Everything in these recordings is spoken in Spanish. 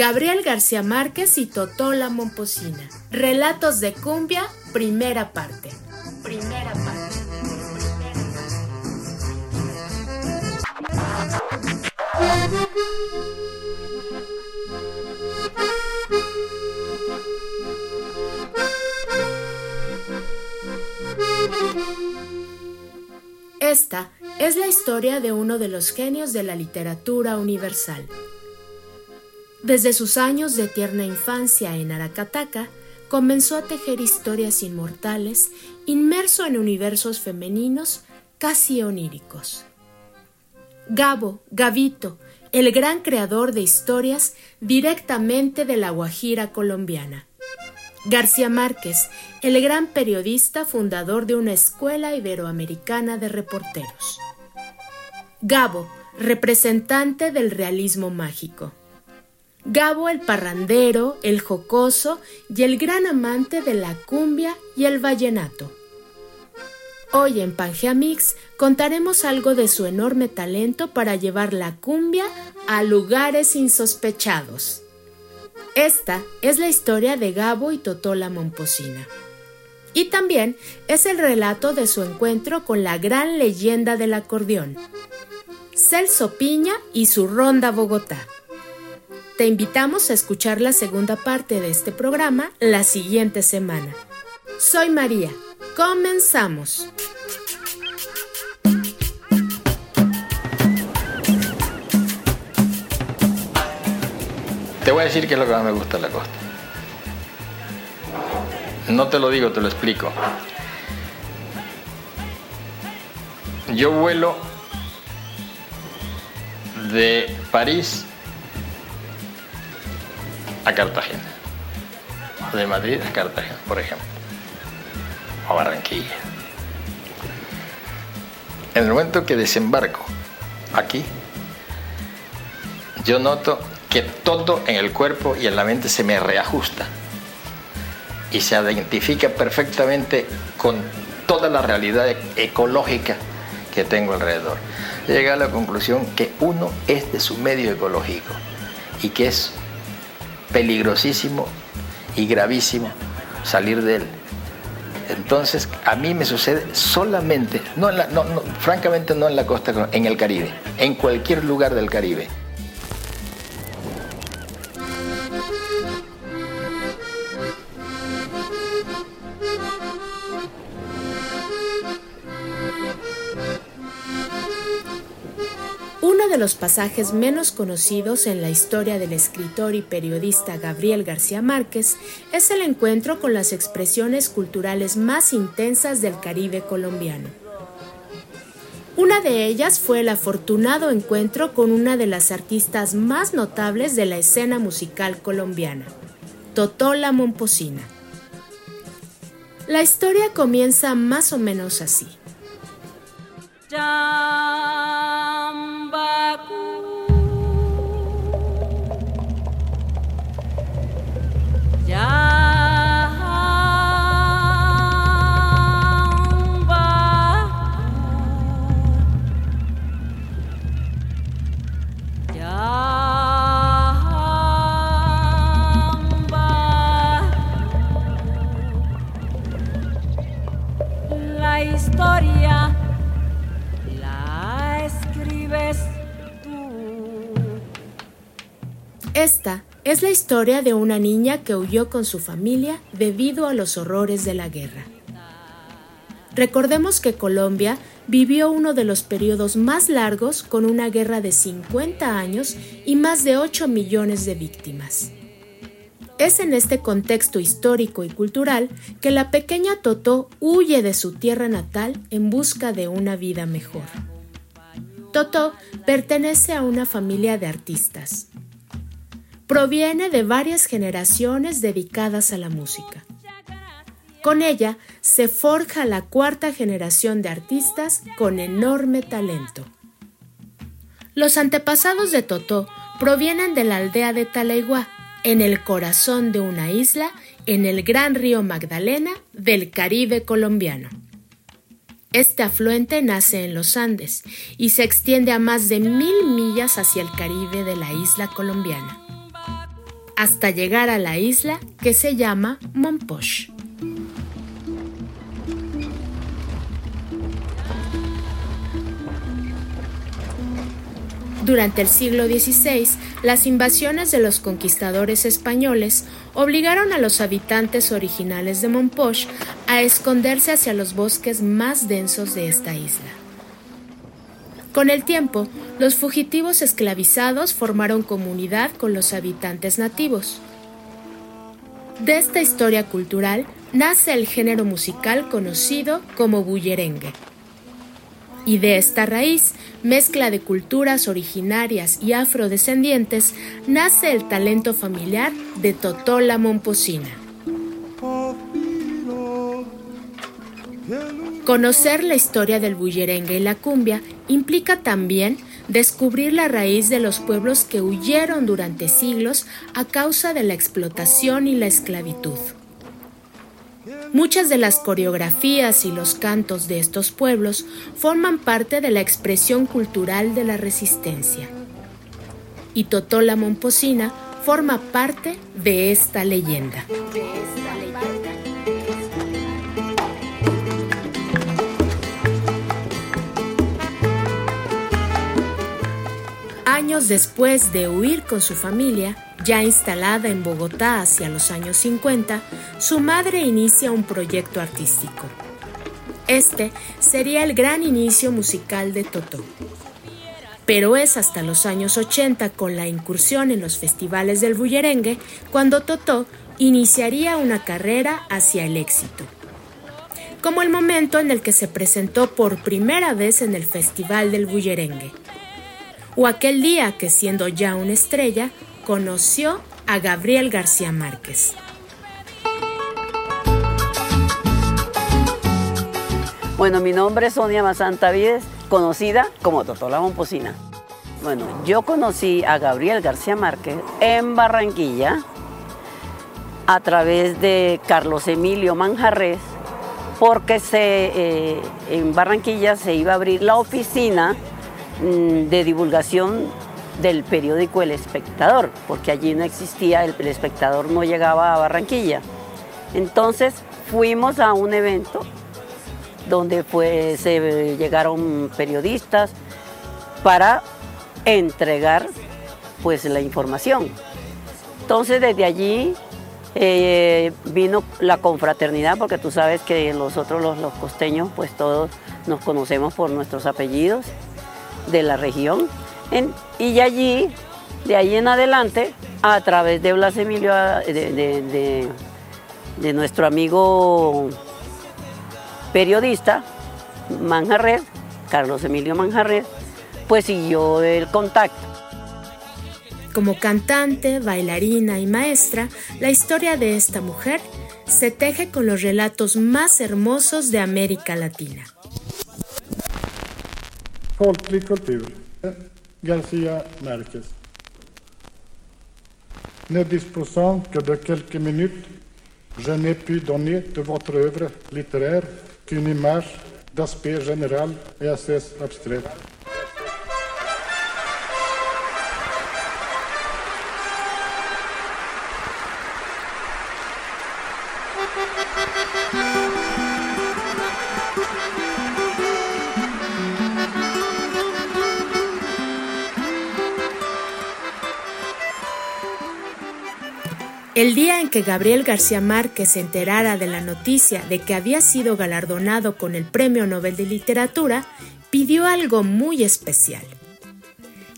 Gabriel García Márquez y Totola Momposina. Relatos de cumbia, primera parte. Primera parte. Esta es la historia de uno de los genios de la literatura universal, desde sus años de tierna infancia en Aracataca, comenzó a tejer historias inmortales, inmerso en universos femeninos casi oníricos. Gabo, Gavito, el gran creador de historias directamente de la Guajira colombiana. García Márquez, el gran periodista fundador de una escuela iberoamericana de reporteros. Gabo, representante del realismo mágico. Gabo el parrandero, el jocoso y el gran amante de la cumbia y el vallenato. Hoy en Pangea Mix contaremos algo de su enorme talento para llevar la cumbia a lugares insospechados. Esta es la historia de Gabo y Totola Momposina. Y también es el relato de su encuentro con la gran leyenda del acordeón, Celso Piña y su Ronda Bogotá. Te invitamos a escuchar la segunda parte de este programa la siguiente semana. Soy María. Comenzamos. Te voy a decir qué es lo que más me gusta de la costa. No te lo digo, te lo explico. Yo vuelo de París a Cartagena. De Madrid a Cartagena, por ejemplo. O a Barranquilla. En el momento que desembarco aquí, yo noto que todo en el cuerpo y en la mente se me reajusta y se identifica perfectamente con toda la realidad ecológica que tengo alrededor. Llega a la conclusión que uno es de su medio ecológico y que es peligrosísimo y gravísimo salir de él. Entonces, a mí me sucede solamente, no, francamente no en la costa, en el Caribe, en cualquier lugar del Caribe. De los pasajes menos conocidos en la historia del escritor y periodista Gabriel García Márquez es el encuentro con las expresiones culturales más intensas del Caribe colombiano. Una de ellas fue el afortunado encuentro con una de las artistas más notables de la escena musical colombiana, Totola Momposina. La historia comienza más o menos así. La historia de una niña que huyó con su familia debido a los horrores de la guerra. Recordemos que Colombia vivió uno de los periodos más largos con una guerra de 50 años y más de 8 millones de víctimas. Es en este contexto histórico y cultural que la pequeña Totó huye de su tierra natal en busca de una vida mejor. Totó pertenece a una familia de artistas. Proviene de varias generaciones dedicadas a la música. Con ella se forja la cuarta generación de artistas con enorme talento. Los antepasados de Totó provienen de la aldea de Talaiguá, en el corazón de una isla en el gran río Magdalena del Caribe colombiano. Este afluente nace en los Andes y se extiende a más de mil millas hacia el Caribe de la isla colombiana, hasta llegar a la isla que se llama Monpoche. Durante el siglo XVI, las invasiones de los conquistadores españoles obligaron a los habitantes originales de Monpoche a esconderse hacia los bosques más densos de esta isla. Con el tiempo, los fugitivos esclavizados formaron comunidad con los habitantes nativos. De esta historia cultural nace el género musical conocido como bullerengue. Y de esta raíz, mezcla de culturas originarias y afrodescendientes, nace el talento familiar de Totola Momposina. Conocer la historia del bullerengue y la cumbia implica también descubrir la raíz de los pueblos que huyeron durante siglos a causa de la explotación y la esclavitud. Muchas de las coreografías y los cantos de estos pueblos forman parte de la expresión cultural de la resistencia. Y Totola Momposina forma parte de esta leyenda. Años después de huir con su familia, ya instalada en Bogotá hacia los años 50, su madre inicia un proyecto artístico. Este sería el gran inicio musical de Totó. Pero es hasta los años 80, con la incursión en los festivales del bullerengue, cuando Totó iniciaría una carrera hacia el éxito. Como el momento en el que se presentó por primera vez en el Festival del Bullerengue. O aquel día que siendo ya una estrella, conoció a Gabriel García Márquez. Bueno, mi nombre es Sonia Mazanta Vides, conocida como Totola. Bueno, yo conocí a Gabriel García Márquez en Barranquilla a través de Carlos Emilio Manjarres, porque eh, en Barranquilla se iba a abrir la oficina de divulgación del periódico El Espectador, porque allí no existía, el, Espectador no llegaba a Barranquilla. Entonces fuimos a un evento donde se llegaron periodistas para entregar pues la información. Entonces desde allí eh, vino la confraternidad, porque tú sabes que nosotros los costeños pues todos nos conocemos por nuestros apellidos de la región y allí, de ahí en adelante, a través de Blas Emilio, de, nuestro amigo periodista, Manjarred, Carlos Emilio Manjarred, pues siguió el contacto. Como cantante, bailarina y maestra, la historia de esta mujer se teje con los relatos más hermosos de América Latina. Garcia Marquez. Ne disposant que de quelques minutes, je n'ai pu donner de votre œuvre littéraire qu'une image d'aspect général et assez abstrait. El día en que Gabriel García Márquez se enterara de la noticia de que había sido galardonado con el Premio Nobel de Literatura, pidió algo muy especial.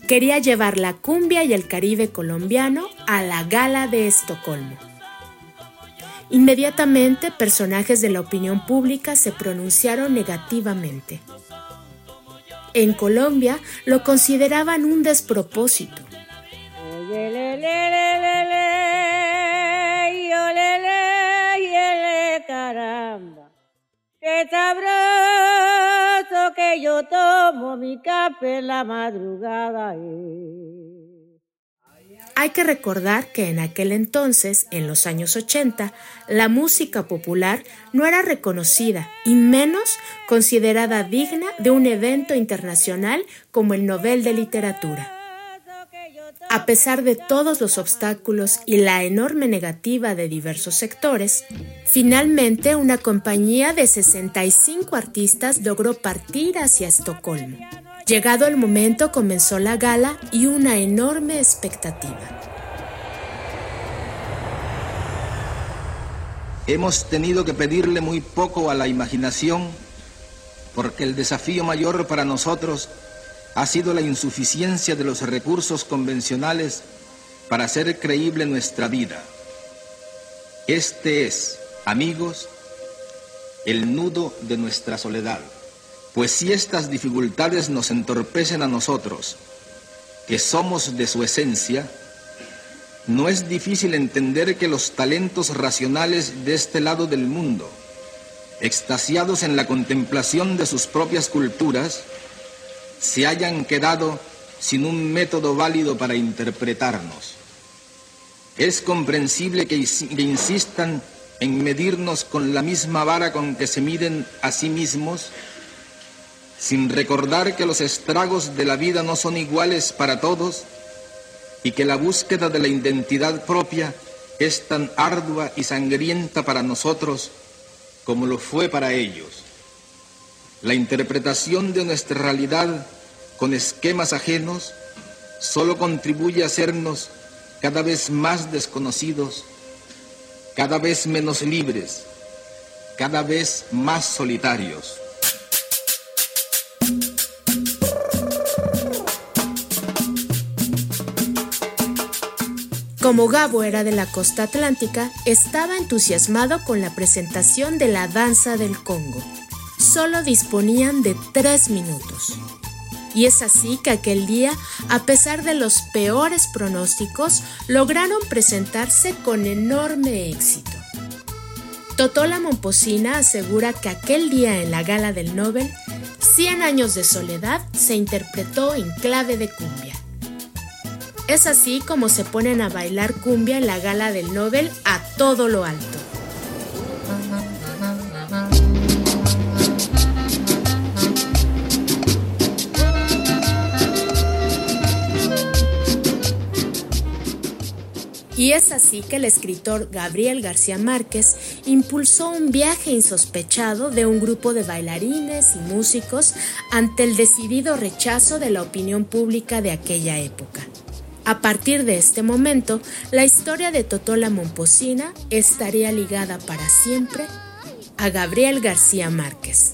Quería llevar la cumbia y el Caribe colombiano a la gala de Estocolmo. Inmediatamente personajes de la opinión pública se pronunciaron negativamente. En Colombia lo consideraban un despropósito. Que yo tomo mi café en la madrugada. Hay que recordar que en aquel entonces, en los años 80, la música popular no era reconocida y menos considerada digna de un evento internacional como el Nobel de Literatura. A pesar de todos los obstáculos y la enorme negativa de diversos sectores, finalmente una compañía de 65 artistas logró partir hacia Estocolmo. Llegado el momento comenzó la gala y una enorme expectativa. Hemos tenido que pedirle muy poco a la imaginación porque el desafío mayor para nosotros ha sido la insuficiencia de los recursos convencionales para hacer creíble nuestra vida. Este es, amigos, el nudo de nuestra soledad. Pues si estas dificultades nos entorpecen a nosotros, que somos de su esencia, no es difícil entender que los talentos racionales de este lado del mundo, extasiados en la contemplación de sus propias culturas, se hayan quedado sin un método válido para interpretarnos. Es comprensible que, insistan en medirnos con la misma vara con que se miden a sí mismos, sin recordar que los estragos de la vida no son iguales para todos y que la búsqueda de la identidad propia es tan ardua y sangrienta para nosotros como lo fue para ellos. La interpretación de nuestra realidad con esquemas ajenos solo contribuye a hacernos cada vez más desconocidos, cada vez menos libres, cada vez más solitarios. Como Gabo era de la costa atlántica, estaba entusiasmado con la presentación de la danza del Congo solo disponían de tres minutos. Y es así que aquel día, a pesar de los peores pronósticos, lograron presentarse con enorme éxito. Totola Momposina asegura que aquel día en la gala del Nobel, Cien años de soledad se interpretó en clave de cumbia. Es así como se ponen a bailar cumbia en la gala del Nobel a todo lo alto. Y es así que el escritor Gabriel García Márquez impulsó un viaje insospechado de un grupo de bailarines y músicos ante el decidido rechazo de la opinión pública de aquella época. A partir de este momento, la historia de Totola Momposina estaría ligada para siempre a Gabriel García Márquez.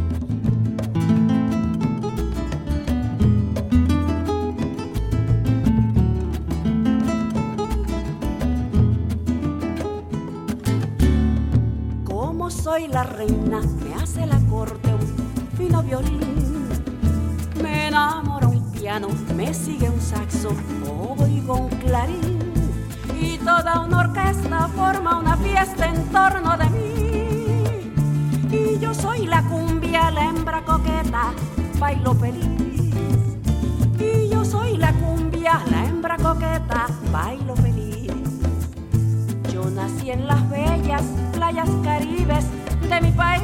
Soy la reina, me hace la corte un fino violín. enamora un piano, me sigue un saxo, oigo un clarín y toda una orquesta forma una fiesta en torno de mí. Y yo soy la cumbia, la hembra coqueta, bailo feliz. Y yo soy la cumbia, la hembra coqueta, bailo feliz. Nací en las bellas playas caribes de mi país.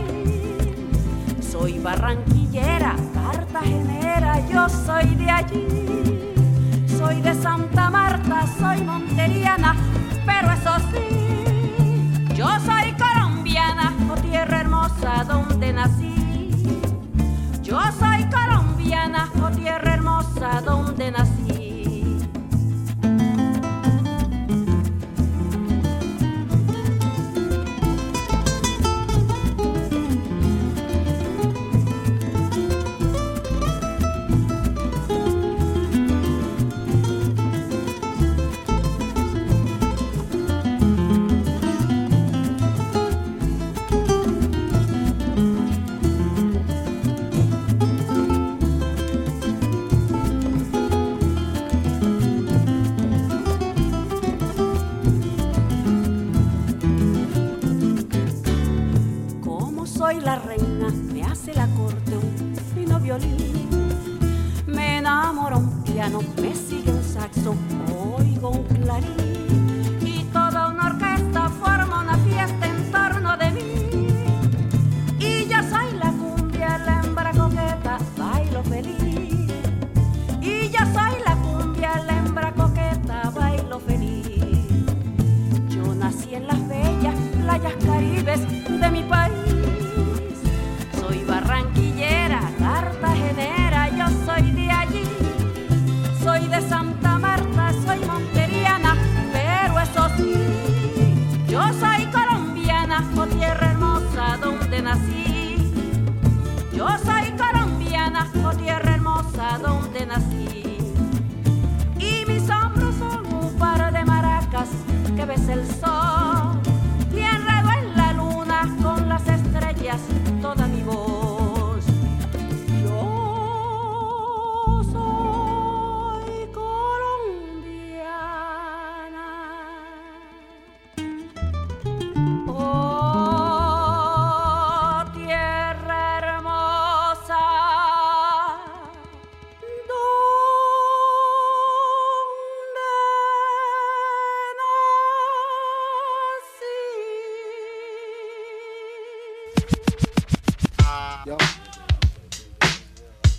Soy barranquillera, cartagenera, yo soy de allí. Soy de Santa Marta, soy monteriana, pero eso sí, yo soy colombiana, oh tierra hermosa donde nací. Yo soy colombiana, oh tierra hermosa donde nací.